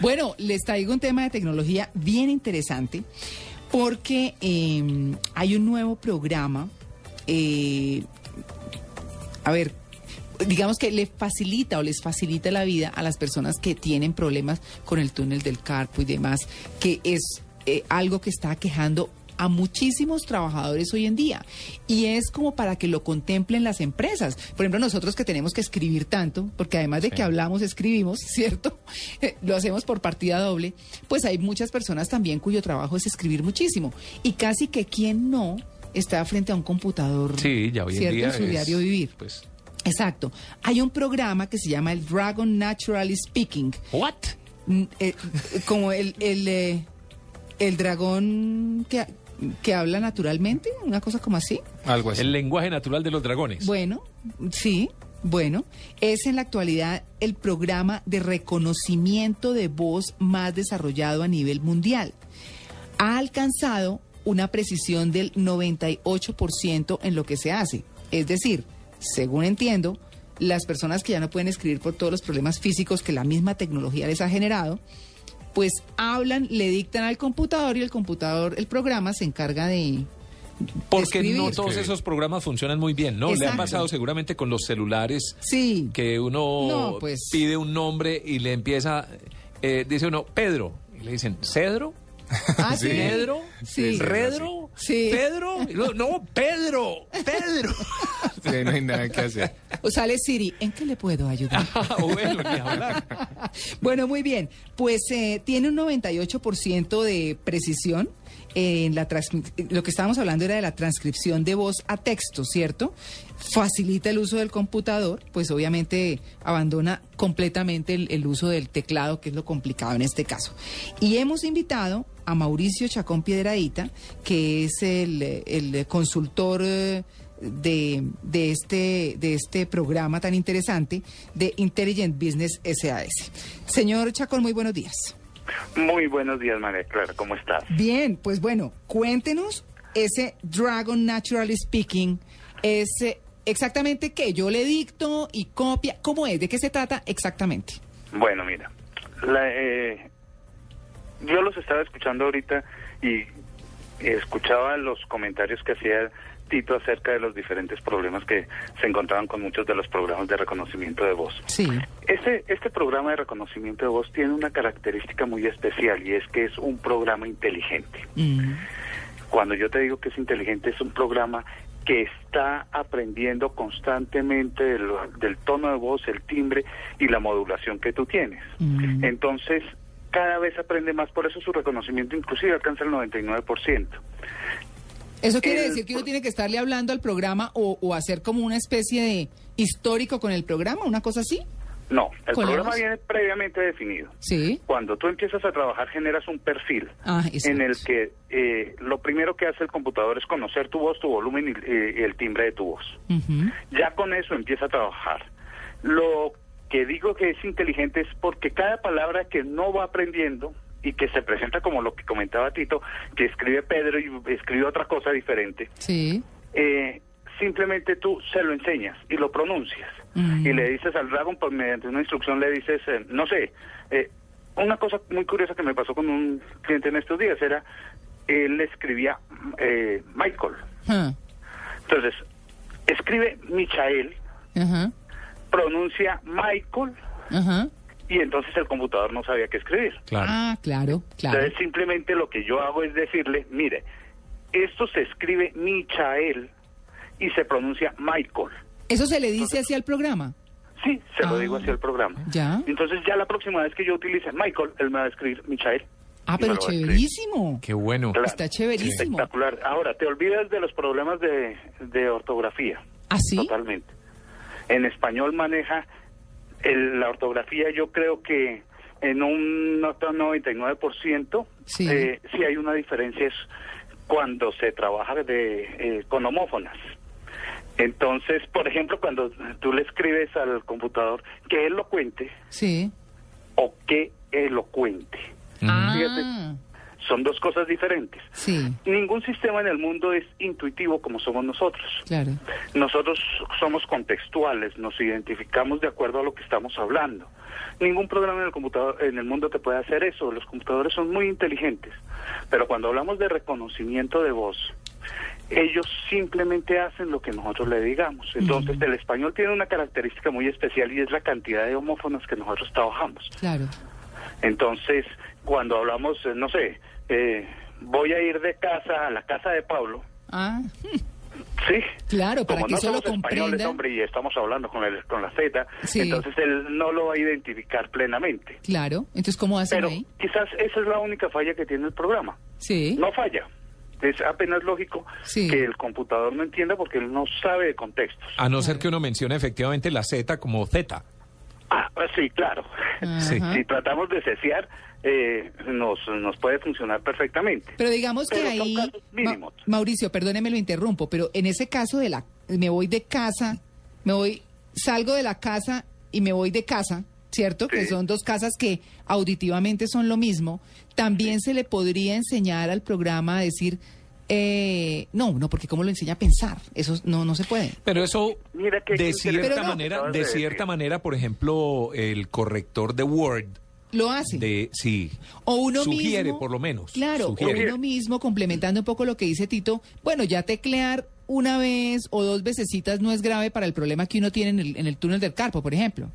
Bueno, les traigo un tema de tecnología bien interesante porque eh, hay un nuevo programa. eh, a ver, digamos que le facilita o les facilita la vida a las personas que tienen problemas con el túnel del carpo y demás, que es eh, algo que está quejando a muchísimos trabajadores hoy en día y es como para que lo contemplen las empresas. Por ejemplo, nosotros que tenemos que escribir tanto, porque además de que hablamos, escribimos, ¿cierto? Eh, lo hacemos por partida doble, pues hay muchas personas también cuyo trabajo es escribir muchísimo y casi que quien no está frente a un computador, Sí, ya hoy en ¿cierto? día en su es, diario vivir. Pues, Exacto. Hay un programa que se llama el Dragon Naturally Speaking. ¿what? Mm, eh, como el, el, eh, el dragón que, que habla naturalmente, una cosa como así. Algo así. El lenguaje natural de los dragones. Bueno, sí, bueno, es en la actualidad el programa de reconocimiento de voz más desarrollado a nivel mundial. Ha alcanzado una precisión del 98% en lo que se hace. Es decir, según entiendo, las personas que ya no pueden escribir por todos los problemas físicos que la misma tecnología les ha generado, pues hablan, le dictan al computador y el computador, el programa se encarga de... Porque escribir. no todos esos programas funcionan muy bien, ¿no? Le ha Exacto. pasado seguramente con los celulares Sí. que uno No, pues. pide un nombre y le empieza, eh, dice uno, Pedro, y le dicen, ¿Cedro? Ah, sí. ¿Pedro? Sí. ¿Redro? Sí. ¿Pedro? No, Pedro, Pedro. Sí, no hay nada que hacer. O sale Siri, ¿en qué le puedo ayudar? Ah, bueno, ni hablar. Bueno, muy bien. Pues eh, tiene un 98% de precisión. En la lo que estábamos hablando era de la transcripción de voz a texto, ¿cierto? Facilita el uso del computador, pues obviamente abandona completamente el, el uso del teclado, que es lo complicado en este caso. Y hemos invitado a Mauricio Chacón Piedradita, que es el, el consultor eh, de, de, este, de este programa tan interesante de Intelligent Business SAS. Señor Chacón, muy buenos días. Muy buenos días, María Clara, ¿cómo estás? Bien, pues bueno, cuéntenos ese Dragon Naturally Speaking, es eh, exactamente qué, yo le dicto y copia, ¿cómo es? ¿De qué se trata exactamente? Bueno, mira, la, eh, yo los estaba escuchando ahorita y escuchaba los comentarios que hacía Tito acerca de los diferentes problemas que se encontraban con muchos de los programas de reconocimiento de voz. Sí. Este, este programa de reconocimiento de voz tiene una característica muy especial y es que es un programa inteligente. Mm, Cuando yo te digo que es inteligente, es un programa que está aprendiendo constantemente del, del tono de voz, el timbre y la modulación que tú tienes. Mm. Entonces, cada vez aprende más, por eso su reconocimiento inclusive alcanza el 99%. ¿Eso quiere El decir que uno tiene que estarle hablando al programa o, o hacer como una especie de histórico con el programa, una cosa así? No, el ¿Con la programa viene previamente definido. Sí. Cuando tú empiezas a trabajar, generas un perfil Ah, en el que eh, lo primero que hace el computador es conocer tu voz, tu volumen y, eh, el timbre de tu voz. Ya con eso empieza a trabajar. Lo que digo que es inteligente es porque cada palabra que no va aprendiendo y que se presenta como lo que comentaba Tito, que escribe Pedro y escribe otra cosa diferente, Sí. eh, simplemente tú se lo enseñas y lo pronuncias. Mm. Y le dices al Dragon, pues mediante una instrucción le dices, eh, no sé, eh, una cosa muy curiosa que me pasó con un cliente en estos días era, él escribía eh, Michael. Entonces, escribe Michael, pronuncia Michael Ajá. Y entonces el computador no sabía qué escribir. Claro. Ah, claro, claro. Entonces simplemente lo que yo hago es decirle, mire, esto se escribe Michael y se pronuncia Michael. ¿Eso se le dice así al programa? Sí, se lo Ah. digo hacia el programa. Ya. Entonces ya la próxima vez que yo utilice Michael, él me va a escribir Michael. Ah, pero chéverísimo. Qué bueno. Claro. Está chéverísimo. Espectacular. Ahora, te olvidas de los problemas de, de ortografía. ¿Ah, sí? Totalmente. En español maneja el- la ortografía, yo creo que en un otro 99%, Sí. eh, sí hay una diferencia es cuando se trabaja de, eh, con homófonas. Entonces, por ejemplo, cuando tú le escribes al computador que elocuente Sí. o que elocuente, Ah, son dos cosas diferentes. sí, Ningún sistema en el mundo es intuitivo como somos nosotros. claro. Nosotros somos contextuales, nos identificamos de acuerdo a lo que estamos hablando. Ningún programa en el computador en el mundo te puede hacer eso. Los computadores son muy inteligentes, pero cuando hablamos de reconocimiento de voz, ellos simplemente hacen lo que nosotros le digamos. Entonces, el español tiene una característica muy especial y es la cantidad de homófonos que nosotros trabajamos. Claro. Entonces, cuando hablamos, eh, no sé, eh, voy a ir de casa a la casa de Pablo, Ah, Sí. Claro, para Como que no eso lo somos españoles, comprenda. hombre, y estamos hablando con, el, con la Z, Sí. entonces él no lo va a identificar plenamente. claro. Entonces, ¿cómo hacen Pero ahí? quizás esa es la única falla que tiene el programa. Sí. No falla. Es apenas lógico Sí. que el computador no entienda porque él no sabe de contextos. A no ser que uno mencione efectivamente la Z como Z. Ah, sí, claro. Sí. Ajá. Si tratamos de cesear, eh, nos, nos puede funcionar perfectamente. Pero digamos que Pero ahí. Ma- Mauricio, perdóneme lo interrumpo, pero en ese caso de la, me voy de casa, me voy, salgo de la casa y me voy de casa, ¿cierto? Que son dos casas que auditivamente son lo mismo. También se le podría enseñar al programa a decir, eh, no, no, porque cómo lo enseña a pensar, eso no, no se puede. Pero eso, Mira que- de cierta no. manera, de cierta decir. manera, por ejemplo, el corrector de Word, Lo hace. de sí, O uno sugiere mismo, por lo menos. Claro, sugiere. o uno mismo, complementando un poco lo que dice Tito, bueno, ya teclear una vez o dos vecesitas no es grave para el problema que uno tiene en el, en el túnel del carpo, por ejemplo.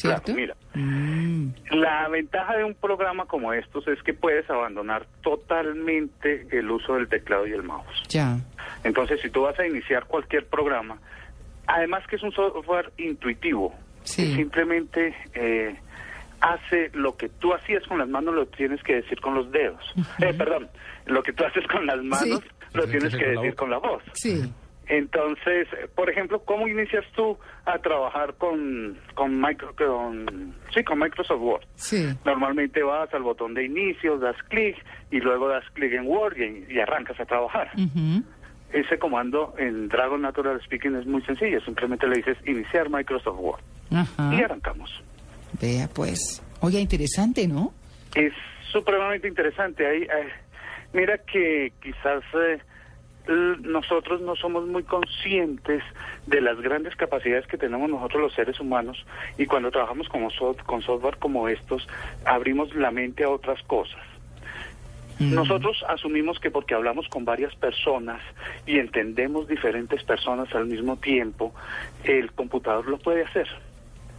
Claro, ¿Cierto? claro. Mira, Mm, La ventaja de un programa como estos es que puedes abandonar totalmente el uso del teclado y el mouse. ya. Entonces, si tú vas a iniciar cualquier programa, además que es un software intuitivo, Sí. simplemente eh, hace lo que tú hacías con las manos, lo tienes que decir con los dedos. Eh, perdón, lo que tú haces con las manos, Sí. lo Tienes que decir con la voz. Sí. Entonces, por ejemplo, ¿cómo inicias tú a trabajar con con, micro, con sí con Microsoft Word? Sí. Normalmente vas al botón de inicio, das clic y luego das clic en Word y, y arrancas a trabajar. Ese comando en Dragon Natural Speaking es muy sencillo, simplemente le dices iniciar Microsoft Word y arrancamos. Vea, pues. Oiga, interesante, ¿no? Es supremamente interesante. Ahí, eh, mira que quizás eh, nosotros no somos muy conscientes de las grandes capacidades que tenemos nosotros los seres humanos y cuando trabajamos soft- con software como estos abrimos la mente a otras cosas. Mm. Nosotros asumimos que porque hablamos con varias personas y entendemos diferentes personas al mismo tiempo, el computador lo puede hacer.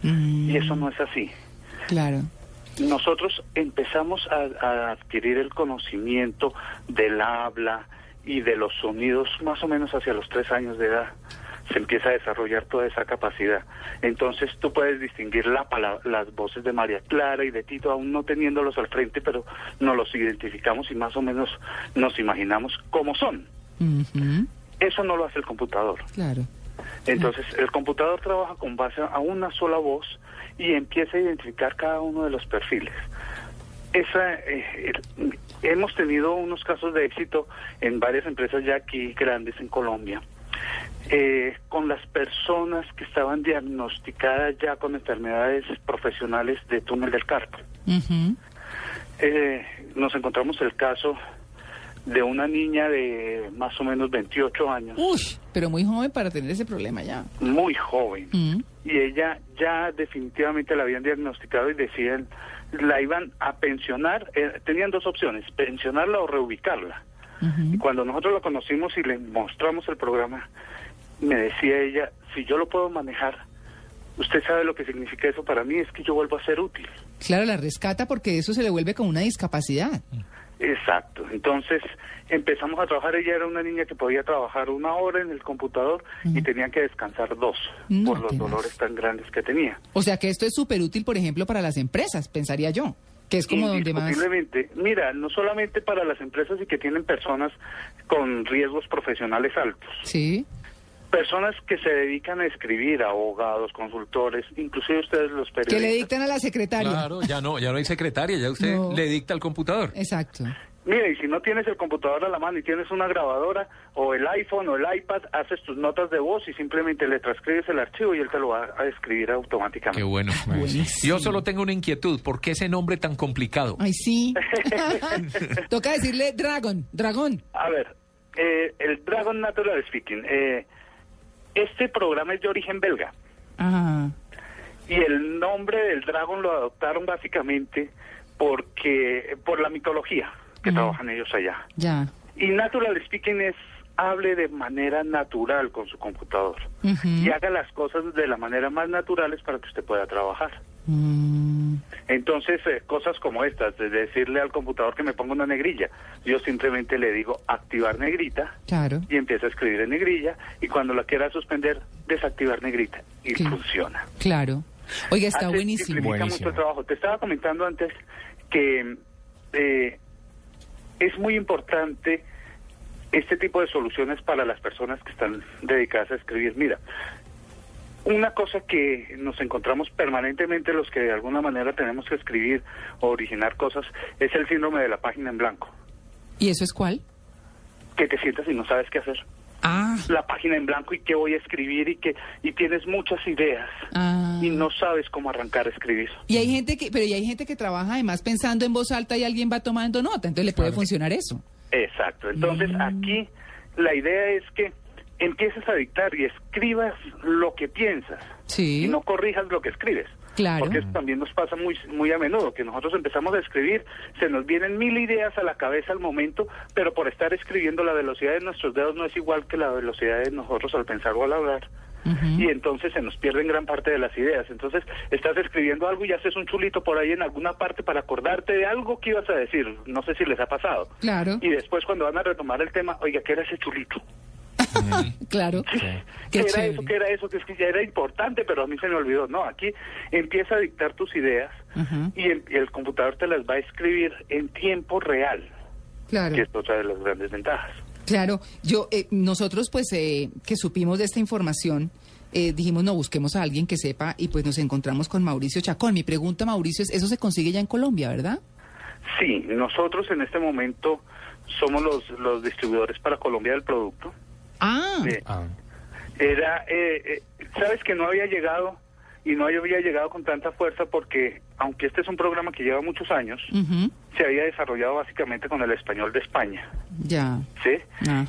Mm, Y eso no es así. Claro. Nosotros empezamos a, a adquirir el conocimiento del habla y de los sonidos más o menos hacia los tres años de edad. Se empieza a desarrollar toda esa capacidad. Entonces tú puedes distinguir la pala- las voces de María Clara y de Tito, aún no teniéndolos al frente, pero nos los identificamos y más o menos nos imaginamos cómo son. Eso no lo hace el computador. Claro. Entonces, el computador trabaja con base a una sola voz y empieza a identificar cada uno de los perfiles. Esa, eh, el- hemos tenido unos casos de éxito en varias empresas ya aquí grandes en Colombia, eh, con las personas que estaban diagnosticadas ya con enfermedades profesionales de túnel del carpo. Ujú. Eh, nos encontramos el caso de una niña de más o menos 28 años, Uy, pero muy joven para tener ese problema ya. muy joven. Mm. y ella ya definitivamente la habían diagnosticado y decían la iban a pensionar eh, tenían dos opciones pensionarla o reubicarla. Y cuando nosotros la conocimos y le mostramos el programa me decía ella si yo lo puedo manejar usted sabe lo que significa eso para mí es que yo vuelvo a ser útil Claro, la rescata porque eso se le vuelve como una discapacidad. Exacto. Entonces empezamos a trabajar. Ella era una niña que podía trabajar una hora en el computador y tenía que descansar dos No, por los dolores tan grandes que tenía. O sea que esto es súper útil, por ejemplo, para las empresas, pensaría yo. Que es como donde más... Mira, no solamente para las empresas y que tienen personas con riesgos profesionales altos, Sí. Personas que se dedican a escribir, abogados, consultores, inclusive ustedes los Que periodistas. le dictan a la secretaria. Claro, ya no, ya no hay secretaria, ya usted No. le dicta al computador. Exacto. Mira, y si no tienes el computador a la mano y tienes una grabadora o el iPhone o el iPad, haces tus notas de voz y simplemente le transcribes el archivo y él te lo va a escribir automáticamente. Qué bueno. Buenísimo. Yo solo tengo una inquietud, ¿por qué ese nombre tan complicado? Ay, sí. Toca decirle Dragon, dragón. A ver, eh, el Dragon Natural Speaking. eh, este programa es de origen belga Ajá. y el nombre del Dragon lo adoptaron básicamente porque por la mitología que trabajan ellos allá. Ya. Y Natural Speaking es hable de manera natural con su computador Ujú. y haga las cosas de la manera más naturales para que usted pueda trabajar. Mm, Entonces, eh, cosas como estas, de decirle al computador que me ponga una negrilla, yo simplemente le digo activar negrita claro. y empieza a escribir en negrilla y cuando la quiera suspender, desactivar negrita y Sí. funciona. Claro. Oiga, está buenísimo. simplifica Buenísimo. mucho el trabajo. Te estaba comentando antes que eh, es muy importante este tipo de soluciones para las personas que están dedicadas a escribir. Mira, una cosa que nos encontramos permanentemente los que de alguna manera tenemos que escribir o originar cosas es el síndrome de la página en blanco, ¿Y eso es cuál? que te sientas y no sabes qué hacer. Ah, La página en blanco y qué voy a escribir y que y tienes muchas ideas ah. y no sabes cómo arrancar a escribir. Y hay gente que, pero y hay gente que trabaja además pensando en voz alta y alguien va tomando nota, entonces le puede funcionar eso. Exacto. Entonces Mm. aquí la idea es que empieces a dictar y escribas lo que piensas Sí. y no corrijas lo que escribes. Claro. Porque eso también nos pasa muy muy a menudo, que nosotros empezamos a escribir, se nos vienen mil ideas a la cabeza al momento, pero por estar escribiendo la velocidad de nuestros dedos no es igual que la velocidad de nosotros al pensar o al hablar. Y entonces se nos pierden gran parte de las ideas. Entonces estás escribiendo algo y haces un chulito por ahí en alguna parte para acordarte de algo que ibas a decir. No sé si les ha pasado. Claro, Y después cuando van a retomar el tema, oiga, ¿qué era ese chulito? claro. ¿Qué era chévere. eso? ¿Qué era eso? Que es que ya era importante, pero a mí se me olvidó. No, aquí empieza a dictar tus ideas Ajá. y el, y el computador te las va a escribir en tiempo real, Claro. que es otra de las grandes ventajas. Claro, yo eh, nosotros pues eh, que supimos de esta información eh, dijimos no busquemos a alguien que sepa y pues nos encontramos con Mauricio Chacón. Mi pregunta Mauricio es eso se consigue ya en Colombia, ¿verdad? Sí, nosotros en este momento somos los, los distribuidores para Colombia del producto. Ah, Ah, Era, eh, eh, sabes que no había llegado y no había llegado con tanta fuerza porque, aunque este es un programa que lleva muchos años, se había desarrollado básicamente con el español de España, ya. ¿sí?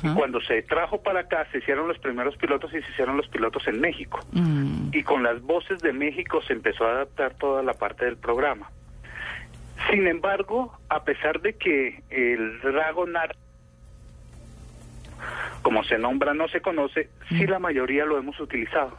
Y cuando se trajo para acá, se hicieron los primeros pilotos y se hicieron los pilotos en México. Mm, Y con las voces de México se empezó a adaptar toda la parte del programa. Sin embargo, a pesar de que el Dragonar, como se nombra, no se conoce, sí la mayoría lo hemos utilizado.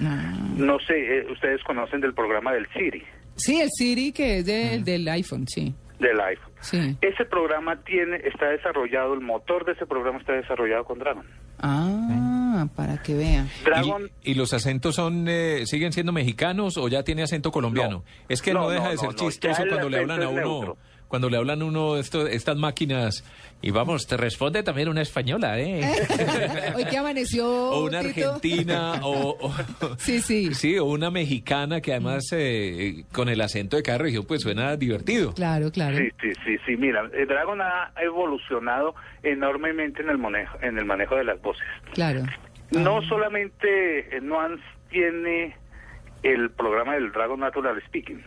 ah. No sé, eh, ustedes conocen del programa del Siri, Sí, el Siri que es de- del iPhone, sí. del iPhone. Sí. Ese programa tiene, está desarrollado, el motor de ese programa está desarrollado con Dragon. Ah, para que vea. Dragon ¿Y, y los acentos son eh, siguen siendo mexicanos o ya tiene acento colombiano? No. Es que No, no, deja no, de ser no, chistoso cuando le hablan a uno, neutro. Cuando le hablan a uno esto, estas máquinas y vamos, te responde también una española, ¿eh? Hoy que amaneció. o una Tito. argentina o, o- Sí, sí. sí, o una mexicana que además eh, con el acento de cada región pues suena divertido. Claro, claro. Sí, sí, sí, sí. Mira, el Dragon ha evolucionado enormemente en el manejo, en el manejo de las voces. Claro. No Ah. solamente eh, Nuance tiene el programa del Dragon Natural Speaking,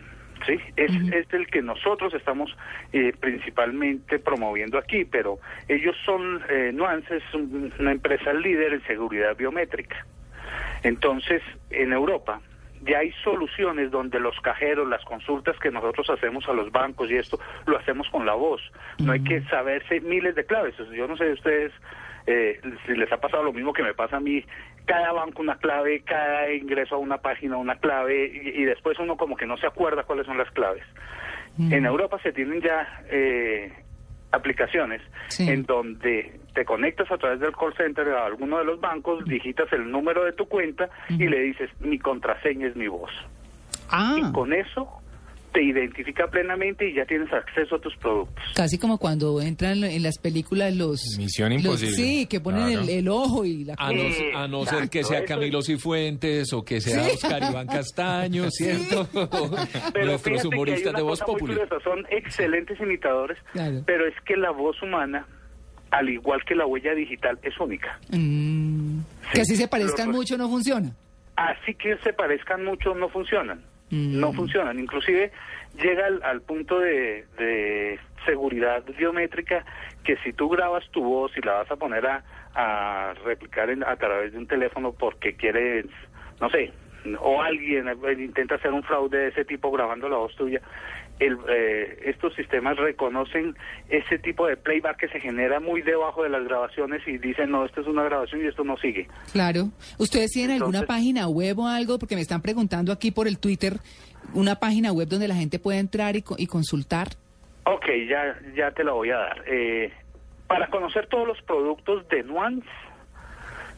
sí, es, es el que nosotros estamos eh, principalmente promoviendo aquí, pero ellos son eh, Nuance es un- una empresa líder en seguridad biométrica. Entonces, en Europa ya hay soluciones donde los cajeros, las consultas que nosotros hacemos a los bancos y esto, lo hacemos con la voz. No hay que saberse miles de claves. Yo no sé ustedes eh, si les ha pasado lo mismo que me pasa a mí. Cada banco una clave, cada ingreso a una página una clave y, y después uno como que no se acuerda cuáles son las claves. En Europa se tienen ya eh, aplicaciones Sí. en donde te conectas a través del call center a alguno de los bancos, digitas el número de tu cuenta y le dices mi contraseña es mi voz. Ah, Y con eso te identifica plenamente y ya tienes acceso a tus productos. Casi como cuando entran en las películas los... Misión los- Imposible. sí, que ponen Claro. el, el ojo y la... A no, Eh, a no ser que sea Camilo Cifuentes o que sea Sí. Oscar Iván Castaño, ¿cierto? Pero Nuestros humoristas de Voz curiosa, son excelentes imitadores, Claro. pero es que la voz humana, al igual que la huella digital, es única. Mm, Sí. que así se parezcan Los- mucho no funciona. Así que se parezcan mucho, no funcionan. Mm. No funcionan. Inclusive llega al, al punto de, de seguridad biométrica que si tú grabas tu voz y la vas a poner a, a replicar en- a través de un teléfono porque quieres, no sé, o alguien eh, intenta hacer un fraude de ese tipo grabando la voz tuya, el, eh, estos sistemas reconocen ese tipo de playback que se genera muy debajo de las grabaciones y dicen, no, esto es una grabación y esto no sigue. Claro. ¿Ustedes tienen alguna página web o algo? Porque me están preguntando aquí por el Twitter, una página web donde la gente puede entrar y, y consultar. Ok, ya, ya te la voy a dar. Eh, para conocer todos los productos de Nuance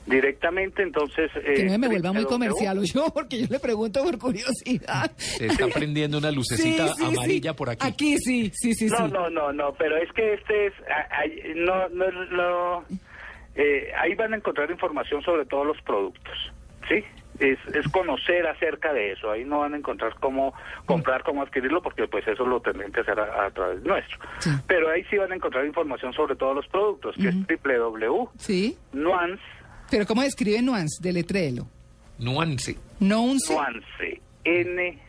directamente, entonces... Que eh, no me vuelva muy comercial o yo, porque yo le pregunto por curiosidad. Se está prendiendo una lucecita Sí, sí, amarilla sí. por aquí. Aquí sí, sí, sí, No, sí. no, no, no, pero es que este es... a- no, no, no, eh, ahí van a encontrar información sobre todos los productos, ¿sí? Es, es conocer acerca de eso, ahí no van a encontrar cómo comprar, cómo adquirirlo, porque pues eso lo tendrán que hacer a, a través nuestro. Sí. Pero ahí sí van a encontrar información sobre todos los productos, que es www. Sí. Nuance, Pero ¿cómo describe nuance? Deletréelo. Nuance. Nuance. nuance, N,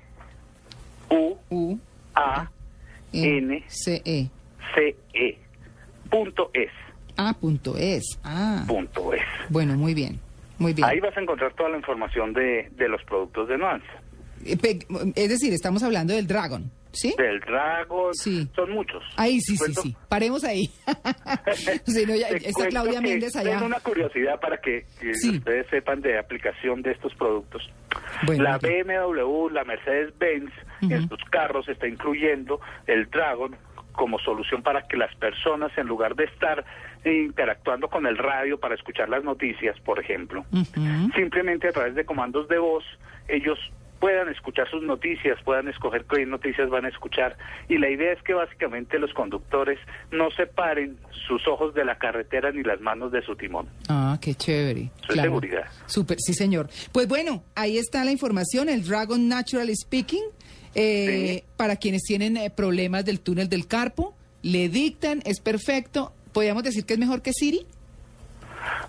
U, U, A, N, C, E. C, E, punto es, A punto es. Ah, punto es. bueno, muy bien. Muy bien. Ahí vas a encontrar toda la información de, de los productos de Nuance. Eh, Es decir, estamos hablando del Dragon, ¿sí? Del Dragon, Sí. son muchos. Ahí sí, sí, sí. Paremos ahí. Si no, ya- está Claudia Méndez allá. tengo una curiosidad para que, que Sí. ustedes sepan de aplicación de estos productos. Bueno, la. BMW, la Mercedes-Benz, en sus carros está incluyendo el Dragon como solución para que las personas, en lugar de estar interactuando con el radio para escuchar las noticias, por ejemplo, Ujú. simplemente a través de comandos de voz, ellos puedan escuchar sus noticias, puedan escoger qué noticias van a escuchar. Y la idea es que básicamente los conductores no separen sus ojos de la carretera ni las manos de su timón. Ah, qué chévere. Eso es seguridad. Súper, sí, señor. Pues bueno, ahí está la información, el Dragon Natural Speaking. eh, Sí. Para quienes tienen eh, problemas del túnel del carpo, le dictan, es perfecto. ¿Podríamos decir que es mejor que Siri?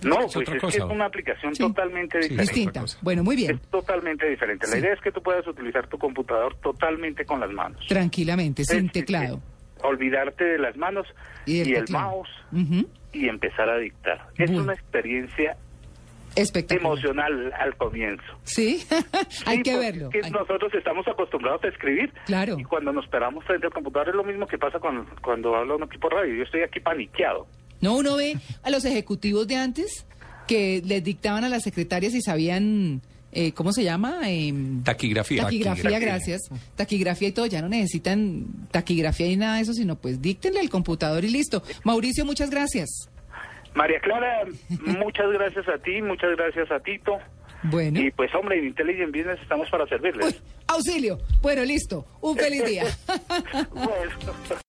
No, Es pues es cosa. que es una aplicación Sí. totalmente Sí, diferente. Distinta. Bueno, muy bien. Es totalmente diferente. La idea es que tú puedas utilizar tu computador totalmente con las manos. Tranquilamente, sin teclado. es- olvidarte de las manos Y el mouse y empezar a dictar. Es Bueno. una experiencia Espectacular. emocional al comienzo. Sí, hay Sí, que verlo. es que Hay- nosotros estamos acostumbrados a escribir. Claro. Y cuando nos paramos frente al computador es lo mismo que pasa cuando, cuando habla uno aquí por radio. Yo estoy aquí paniqueado. No, uno ve a los ejecutivos de antes que les dictaban a las secretarias y sabían, eh, ¿cómo se llama? Em, Taquigrafía. Taquigrafía, Taquigrafía. gracias. Taquigrafía y todo, ya no necesitan taquigrafía y nada de eso, sino pues díctenle al computador y listo. Mauricio, muchas gracias. María Clara, muchas gracias a ti, muchas gracias a Tito. Bueno. Y pues hombre, en Intelligent Business estamos para servirles. Uy, auxilio. Bueno, listo. Un feliz día. Bueno.